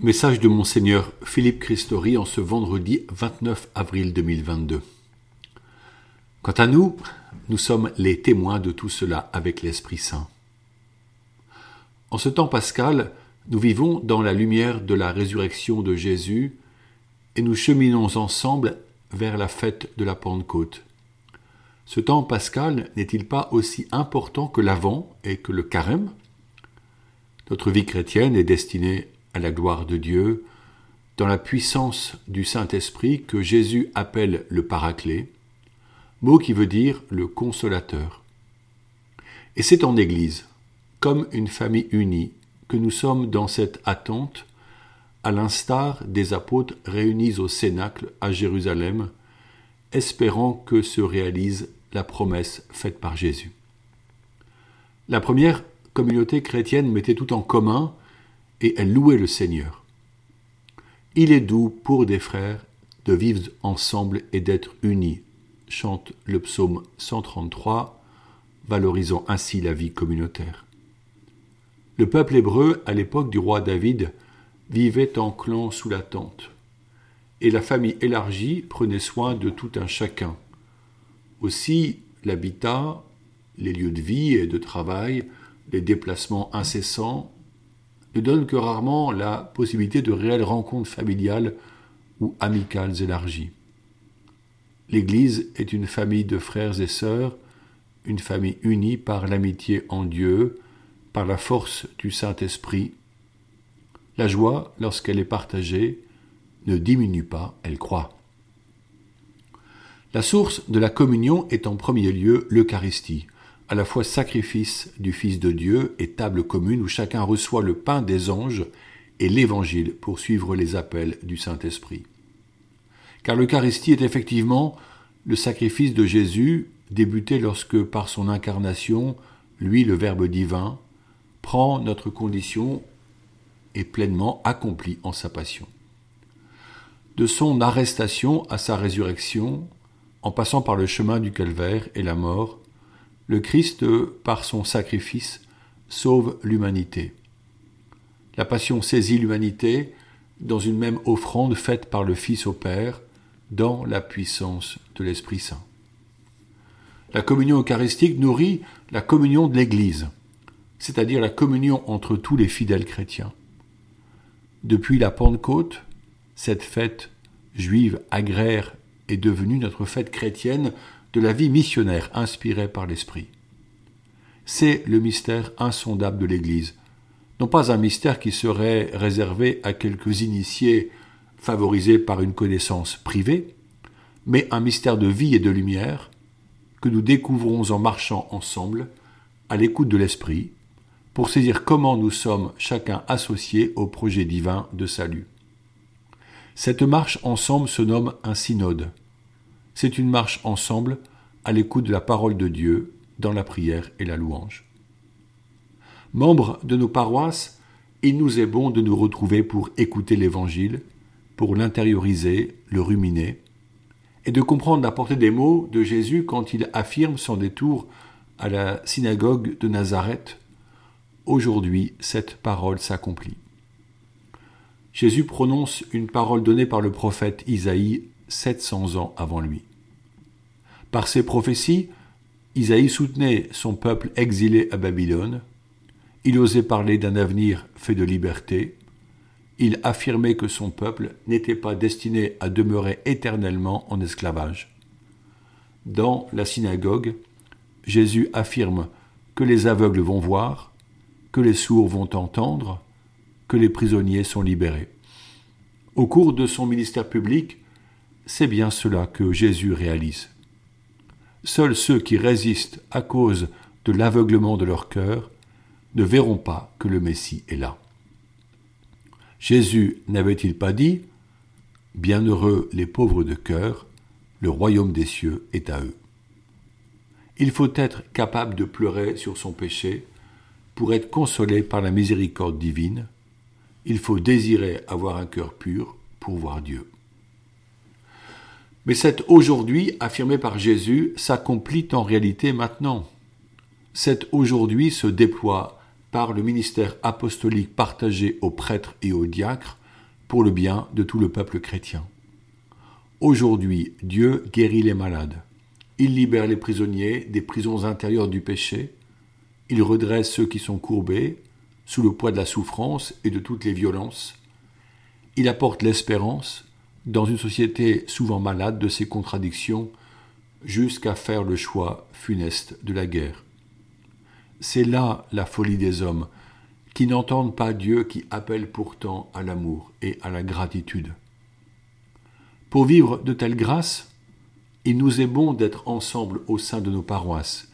Message de Monseigneur Philippe Christori en ce vendredi 29 avril 2022. Quant à nous, nous sommes les témoins de tout cela avec l'Esprit Saint. En ce temps pascal, nous vivons dans la lumière de la résurrection de Jésus et nous cheminons ensemble vers la fête de la Pentecôte. Ce temps pascal n'est-il pas aussi important que l'Avent et que le Carême? Notre vie chrétienne est destinée à la gloire de Dieu, dans la puissance du Saint-Esprit que Jésus appelle le Paraclet, mot qui veut dire le consolateur. Et c'est en Église, comme une famille unie, que nous sommes dans cette attente, à l'instar des apôtres réunis au Cénacle à Jérusalem, espérant que se réalise la promesse faite par Jésus. La première communauté chrétienne mettait tout en commun et elle louait le Seigneur. Il est doux pour des frères de vivre ensemble et d'être unis, chante le psaume 133, valorisant ainsi la vie communautaire. Le peuple hébreu, à l'époque du roi David, vivait en clan sous la tente, et la famille élargie prenait soin de tout un chacun. Aussi, l'habitat, les lieux de vie et de travail, les déplacements incessants ne donne que rarement la possibilité de réelles rencontres familiales ou amicales élargies. L'Église est une famille de frères et sœurs, une famille unie par l'amitié en Dieu, par la force du Saint-Esprit. La joie, lorsqu'elle est partagée, ne diminue pas, elle croît. La source de la communion est en premier lieu l'Eucharistie, à la fois sacrifice du Fils de Dieu et table commune où chacun reçoit le pain des anges et l'Évangile pour suivre les appels du Saint-Esprit. Car l'Eucharistie est effectivement le sacrifice de Jésus débuté lorsque, par son incarnation, lui, le Verbe divin, prend notre condition et pleinement accompli en sa passion. De son arrestation à sa résurrection, en passant par le chemin du calvaire et la mort, le Christ, par son sacrifice, sauve l'humanité. La passion saisit l'humanité dans une même offrande faite par le Fils au Père, dans la puissance de l'Esprit Saint. La communion eucharistique nourrit la communion de l'Église, c'est-à-dire la communion entre tous les fidèles chrétiens. Depuis la Pentecôte, cette fête juive agraire est devenue notre fête chrétienne de la vie missionnaire inspirée par l'Esprit. C'est le mystère insondable de l'Église, non pas un mystère qui serait réservé à quelques initiés favorisés par une connaissance privée, mais un mystère de vie et de lumière que nous découvrons en marchant ensemble, à l'écoute de l'Esprit, pour saisir comment nous sommes chacun associés au projet divin de salut. Cette marche ensemble se nomme un synode, c'est une marche ensemble à l'écoute de la parole de Dieu dans la prière et la louange. Membres de nos paroisses, il nous est bon de nous retrouver pour écouter l'Évangile, pour l'intérioriser, le ruminer, et de comprendre la portée des mots de Jésus quand il affirme son détour à la synagogue de Nazareth Aujourd'hui, cette parole s'accomplit. Jésus prononce une parole donnée par le prophète Isaïe 700 ans avant lui. Par ses prophéties, Isaïe soutenait son peuple exilé à Babylone, il osait parler d'un avenir fait de liberté, il affirmait que son peuple n'était pas destiné à demeurer éternellement en esclavage. Dans la synagogue, Jésus affirme que les aveugles vont voir, que les sourds vont entendre, que les prisonniers sont libérés. Au cours de son ministère public, c'est bien cela que Jésus réalise. Seuls ceux qui résistent à cause de l'aveuglement de leur cœur ne verront pas que le Messie est là. Jésus n'avait-il pas dit Bienheureux les pauvres de cœur, le royaume des cieux est à eux. Il faut être capable de pleurer sur son péché pour être consolé par la miséricorde divine. Il faut désirer avoir un cœur pur pour voir Dieu. Mais cet aujourd'hui affirmé par Jésus s'accomplit en réalité maintenant. Cet aujourd'hui se déploie par le ministère apostolique partagé aux prêtres et aux diacres pour le bien de tout le peuple chrétien. Aujourd'hui, Dieu guérit les malades. Il libère les prisonniers des prisons intérieures du péché. Il redresse ceux qui sont courbés, sous le poids de la souffrance et de toutes les violences. Il apporte l'espérance dans une société souvent malade de ses contradictions, jusqu'à faire le choix funeste de la guerre. C'est là la folie des hommes, qui n'entendent pas Dieu qui appelle pourtant à l'amour et à la gratitude. Pour vivre de telles grâces, il nous est bon d'être ensemble au sein de nos paroisses,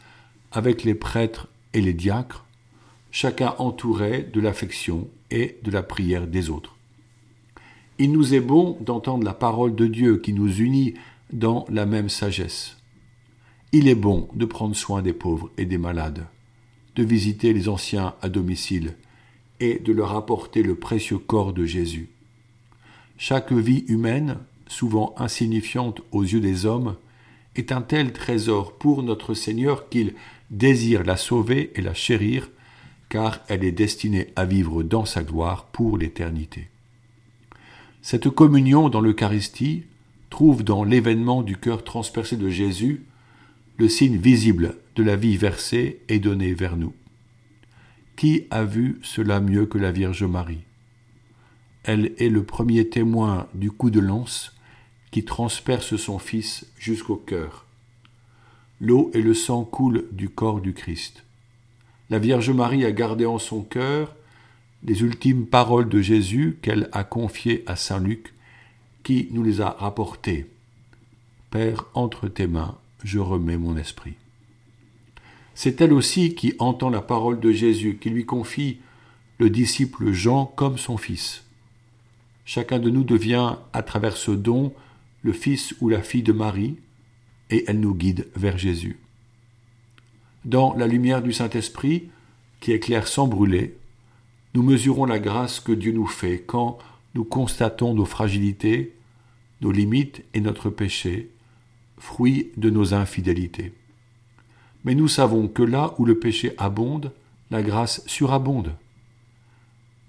avec les prêtres et les diacres, chacun entouré de l'affection et de la prière des autres. Il nous est bon d'entendre la parole de Dieu qui nous unit dans la même sagesse. Il est bon de prendre soin des pauvres et des malades, de visiter les anciens à domicile et de leur apporter le précieux corps de Jésus. Chaque vie humaine, souvent insignifiante aux yeux des hommes, est un tel trésor pour notre Seigneur qu'il désire la sauver et la chérir, car elle est destinée à vivre dans sa gloire pour l'éternité. Cette communion dans l'Eucharistie trouve dans l'événement du cœur transpercé de Jésus le signe visible de la vie versée et donnée vers nous. Qui a vu cela mieux que la Vierge Marie? Elle est le premier témoin du coup de lance qui transperce son Fils jusqu'au cœur. L'eau et le sang coulent du corps du Christ. La Vierge Marie a gardé en son cœur les ultimes paroles de Jésus qu'elle a confiées à Saint Luc, qui nous les a rapportées. Père, entre tes mains, je remets mon esprit. C'est elle aussi qui entend la parole de Jésus, qui lui confie le disciple Jean comme son fils. Chacun de nous devient, à travers ce don, le fils ou la fille de Marie, et elle nous guide vers Jésus. Dans la lumière du Saint-Esprit, qui éclaire sans brûler, nous mesurons la grâce que Dieu nous fait quand nous constatons nos fragilités, nos limites et notre péché, fruit de nos infidélités. Mais nous savons que là où le péché abonde, la grâce surabonde.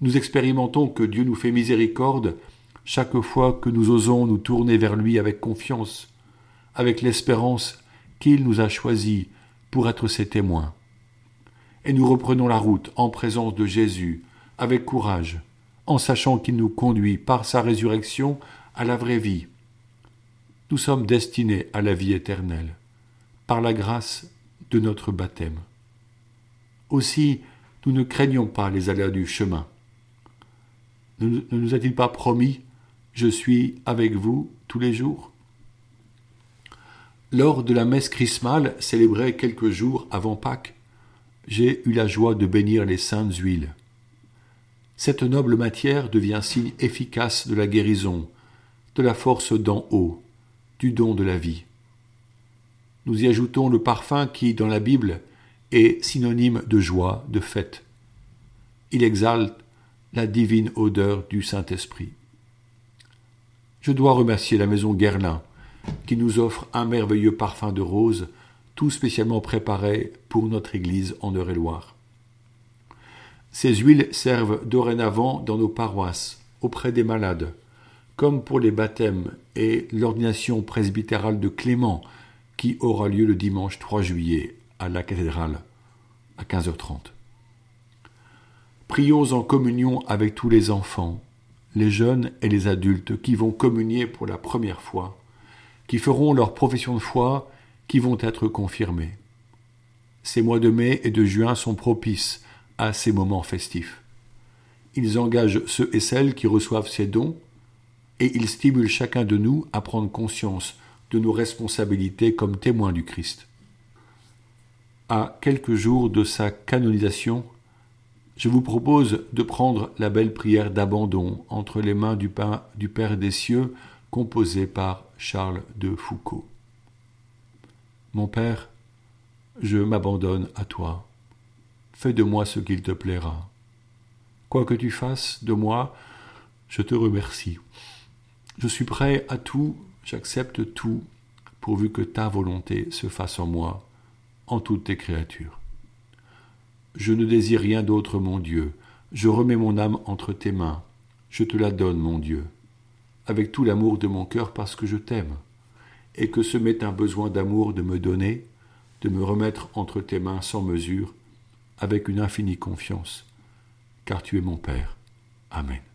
Nous expérimentons que Dieu nous fait miséricorde chaque fois que nous osons nous tourner vers lui avec confiance, avec l'espérance qu'il nous a choisis pour être ses témoins. Et nous reprenons la route en présence de Jésus, avec courage, en sachant qu'il nous conduit par sa résurrection à la vraie vie. Nous sommes destinés à la vie éternelle, par la grâce de notre baptême. Aussi, nous ne craignons pas les aléas du chemin. Ne nous a-t-il pas promis Je suis avec vous tous les jours Lors de la messe chrismale célébrée quelques jours avant Pâques, j'ai eu la joie de bénir les saintes huiles. Cette noble matière devient signe efficace de la guérison, de la force d'en haut, du don de la vie. Nous y ajoutons le parfum qui, dans la Bible, est synonyme de joie, de fête. Il exalte la divine odeur du Saint-Esprit. Je dois remercier la maison Guerlain, qui nous offre un merveilleux parfum de rose, tout spécialement préparé pour notre Église en Eure-et-Loire. Ces huiles servent dorénavant dans nos paroisses, auprès des malades, comme pour les baptêmes et l'ordination presbytérale de Clément, qui aura lieu le dimanche 3 juillet à la cathédrale à 15h30. Prions en communion avec tous les enfants, les jeunes et les adultes qui vont communier pour la première fois, qui feront leur profession de foi, qui vont être confirmés. Ces mois de mai et de juin sont propices à ces moments festifs. Ils engagent ceux et celles qui reçoivent ces dons et ils stimulent chacun de nous à prendre conscience de nos responsabilités comme témoins du Christ. À quelques jours de sa canonisation, je vous propose de prendre la belle prière d'abandon entre les mains du, du Père des cieux composée par Charles de Foucault. Mon Père, je m'abandonne à toi fais de moi ce qu'il te plaira. Quoi que tu fasses de moi, je te remercie. Je suis prêt à tout, j'accepte tout, pourvu que ta volonté se fasse en moi, en toutes tes créatures. Je ne désire rien d'autre, mon Dieu. Je remets mon âme entre tes mains. Je te la donne, mon Dieu, avec tout l'amour de mon cœur parce que je t'aime, et que ce m'est un besoin d'amour de me donner, de me remettre entre tes mains sans mesure, avec une infinie confiance, car tu es mon Père. Amen.